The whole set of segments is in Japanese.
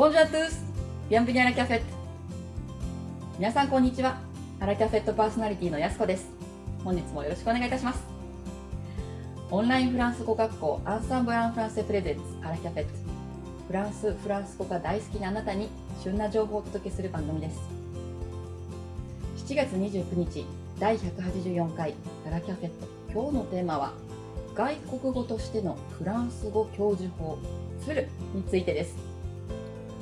ボンジュアトゥースビアンビニアラキャフェット皆さんこんにちは。アラキャフェットパーソナリティのやすこです。本日もよろしくお願いいたします。オンラインフランス語学校アンサンブランフランセプレゼンツアラキャフェット。フランスフランス語が大好きなあなたに旬な情報をお届けする番組です。7月29日第184回アラキャフェット。今日のテーマは外国語としてのフランス語教授法フルについてです。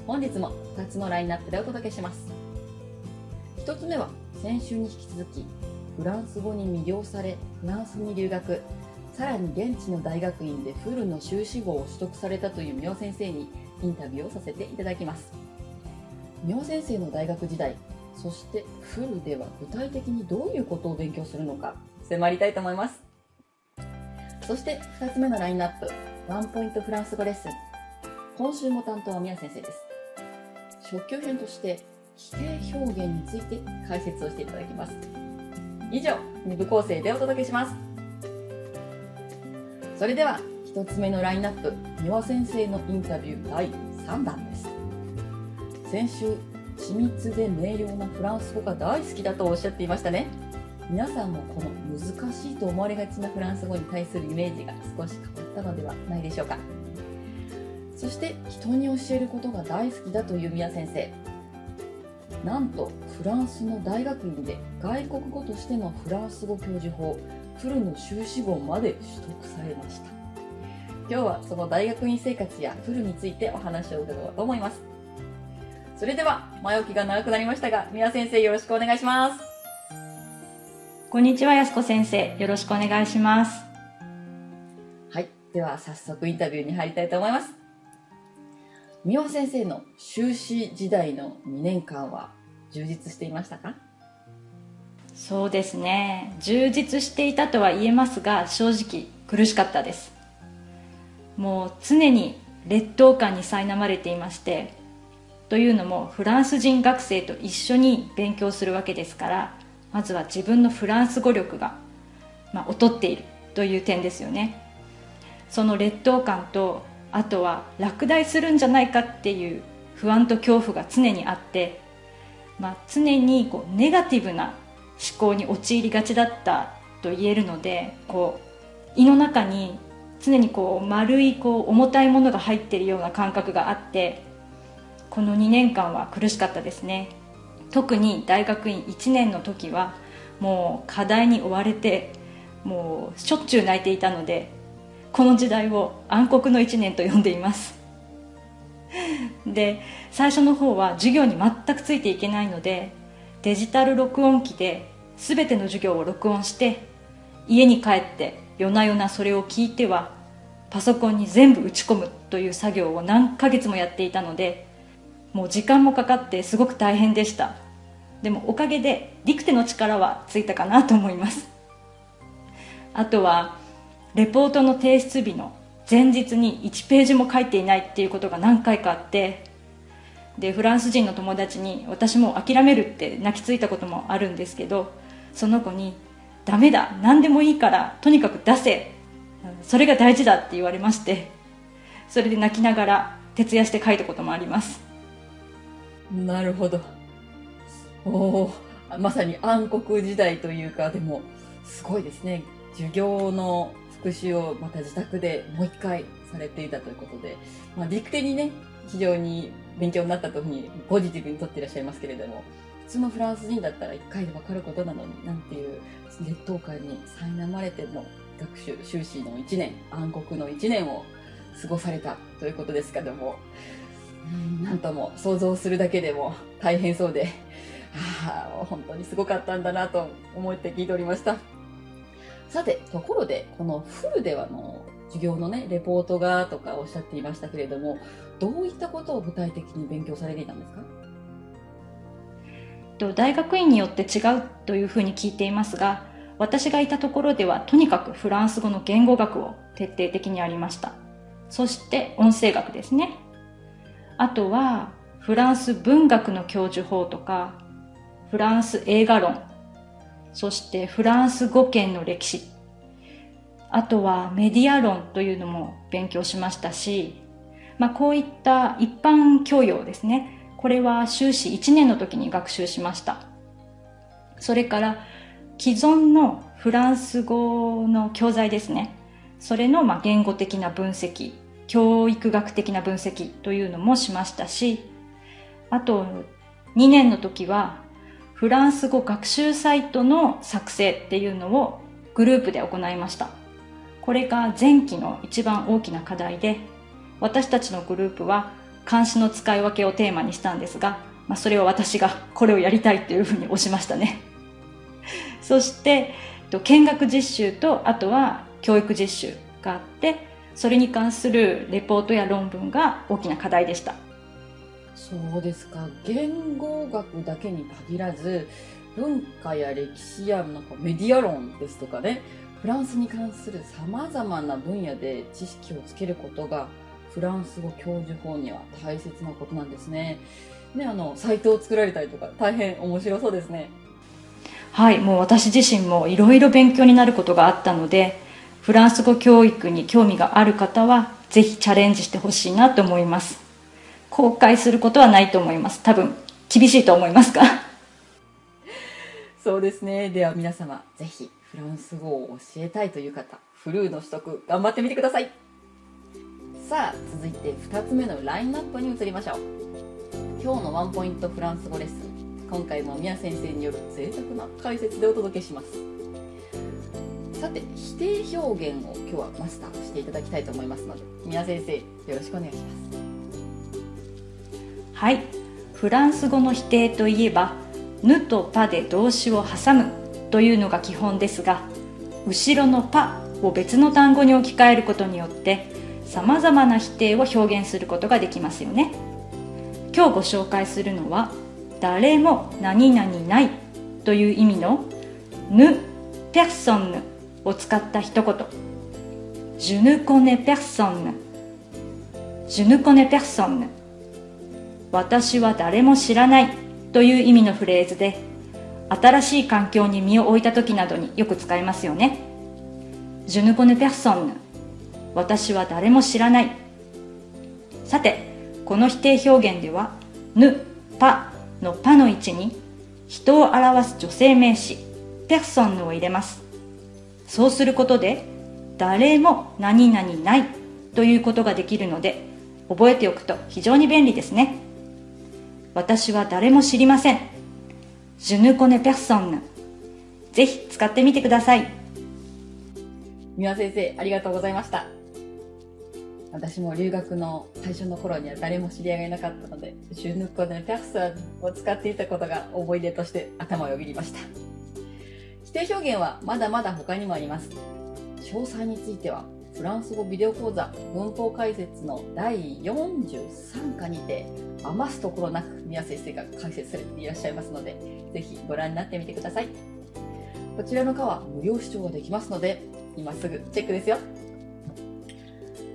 本日も2つのラインナップでお届けします。1つ目は先週に引き続きフランス語に魅了されフランスに留学さらに現地の大学院でフルの修士号を取得されたという妙先生にインタビューをさせていただきます。妙先生の大学時代そしてフルでは具体的にどういうことを勉強するのか迫りたいと思います。そして2つ目のラインナップワンポイントフランス語レッスン。今週も担当は宮先生です。初級編として否定表現について解説をしていただきます。以上2部構成でお届けします。それでは1つ目のラインナップ三輪先生のインタビュー第3弾です。先週緻密で明瞭なフランス語が大好きだとおっしゃっていましたね。皆さんもこの難しいと思われがちなフランス語に対するイメージが少し変わったのではないでしょうか。そして人に教えることが大好きだという宮先生。なんとフランスの大学院で外国語としてのフランス語教授法フルの修士号まで取得されました。今日はその大学院生活やフルについてお話を伺おうと思います。それでは前置きが長くなりましたが宮先生よろしくお願いします。こんにちは安子先生。よろしくお願いします。はい。では早速インタビューに入りたいと思います三輪先生の修士時代の2年間は充実していましたか？そうですね。充実していたとは言えますが正直苦しかったです。もう常に劣等感に苛まれていましてというのもフランス人学生と一緒に勉強するわけですからまずは自分のフランス語力が、まあ、劣っているという点ですよね。その劣等感とあとは落第するんじゃないかっていう不安と恐怖が常にあって、まあ、常にこうネガティブな思考に陥りがちだったと言えるのでこう胃の中に常にこう丸いこう重たいものが入っているような感覚があってこの2年間は苦しかったですね。特に大学院1年の時はもう課題に追われてもうしょっちゅう泣いていたのでこの時代を暗黒の1年と呼んでいます。で最初の方は授業に全くついていけないのでデジタル録音機で全ての授業を録音して家に帰って夜な夜なそれを聞いてはパソコンに全部打ち込むという作業を何ヶ月もやっていたのでもう時間もかかってすごく大変でした。でもおかげでディクテの力はついたかなと思います。あとはレポートの提出日の前日に1ページも書いていないっていうことが何回かあってでフランス人の友達に私も諦めるって泣きついたこともあるんですけどその子に「ダメだ何でもいいからとにかく出せそれが大事だ」って言われましてそれで泣きながら徹夜して書いたこともあります。なるほど。おおまさに暗黒時代というかでもすごいですね。授業の復習をまた自宅でもう一回されていたということで、まあ、陸手にね、非常に勉強になったというふうにポジティブにとっていらっしゃいますけれども、普通のフランス人だったら一回でわかることなのに、なんていう劣等感に苛まれての学習、修士の1年、暗黒の1年を過ごされたということですけども、うんなんとも想像するだけでも大変そうで、ああ、本当にすごかったんだなと思って聞いておりました。さて、ところで、このフルではの授業のね、レポートがとかおっしゃっていましたけれども、どういったことを具体的に勉強されていたんですか？大学院によって違うというふうに聞いていますが、私がいたところではとにかくフランス語の言語学を徹底的にありました。そして音声学ですね。あとはフランス文学の教授法とか、フランス映画論そしてフランス語圏の歴史、あとはメディア論というのも勉強しましたし、まあ、こういった一般教養ですね。これは修士1年の時に学習しました。それから既存のフランス語の教材ですね。それのまあ言語的な分析教育学的な分析というのもしましたしあと2年の時はフランス語学習サイトの作成っていうのをグループで行いました。これが前期の一番大きな課題で、私たちのグループは監視の使い分けをテーマにしたんですが、まあ、それを私がこれをやりたいというふうに押しましたね。そして、見学実習とあとは教育実習があって、それに関するレポートや論文が大きな課題でした。そうですか。言語学だけに限らず、文化や歴史やなんかメディア論ですとかね、フランスに関する様々な分野で知識をつけることが、フランス語教授法には大切なことなんですね。ね、あの、サイトを作られたりとか、大変面白そうですね。はい、もう私自身もいろいろ勉強になることがあったので、フランス語教育に興味がある方は、ぜひチャレンジしてほしいなと思います。公開することはないと思います。多分、厳しいと思いますかそうですね。では皆様、ぜひフランス語を教えたいという方、フルーの取得、頑張ってみてください。さあ、続いて2つ目のラインナップに移りましょう。今日のワンポイントフランス語レッスン。今回も宮先生による贅沢な解説でお届けします。さて、否定表現を今日はマスターしていただきたいと思いますので、宮先生、よろしくお願いします。はい。フランス語の否定といえば、ぬとパで動詞を挟むというのが基本ですが後ろのパを別の単語に置き換えることによってさまざまな否定を表現することができますよね。今日ご紹介するのは誰も何々ないという意味のぬペルソンヌを使った一言。Je ne connais personne Je ne connais personne 私は誰も知らないという意味のフレーズで新しい環境に身を置いた時などによく使いますよね。Je ne connais personne 私は誰も知らない。さてこの否定表現ではぬ、パのパの位置に人を表す女性名詞ペルソンヌを入れます。そうすることで誰も何々ないということができるので覚えておくと非常に便利ですね。私は誰も知りません。Je ne connais personne. ぜひ使ってみてください。三輪先生、ありがとうございました。私も留学の最初の頃には誰も知り合いがいなかったので、Je ne connais personne を使っていたことが思い出として頭をよぎりました。否定表現はまだまだ他にもあります。詳細についてはフランス語ビデオ講座文法解説の第43課にて余すところなく宮先生が解説されていらっしゃいますのでぜひご覧になってみてください。こちらの課は無料視聴ができますので今すぐチェックですよ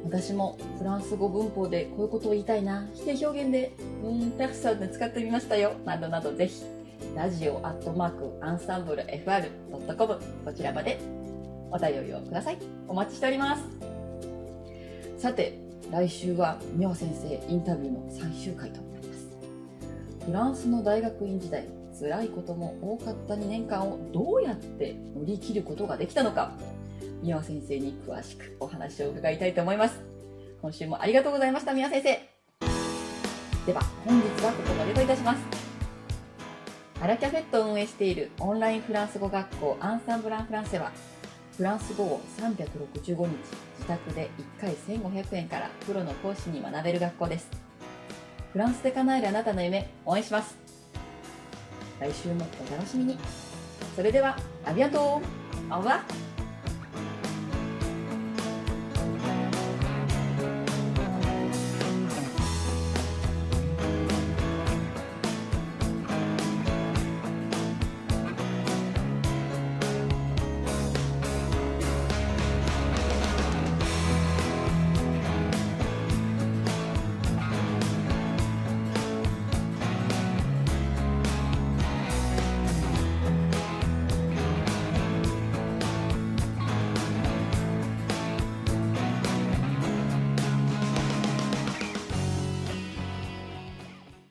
私もフランス語文法でこういうことを言いたいな否定表現でうんたくさんで使ってみましたよなどなどぜひラジオアットマークアンサンブル FR.com こちらまで。お便りをください。お待ちしております。さて、来週は美和先生インタビューの最終回となります。フランスの大学院時代、辛いことも多かった2年間をどうやって乗り切ることができたのか、美和先生に詳しくお話を伺いたいと思います。今週もありがとうございました、美和先生。では、本日はここまでといたします。アラキャフェットを運営しているオンラインフランス語学校アンサンブランフランセはフランス語を365日自宅で1回1500円からプロの講師に学べる学校です。フランスで叶えるあなたの夢、応援します。来週もお楽しみに。それでは、ありがとう。おは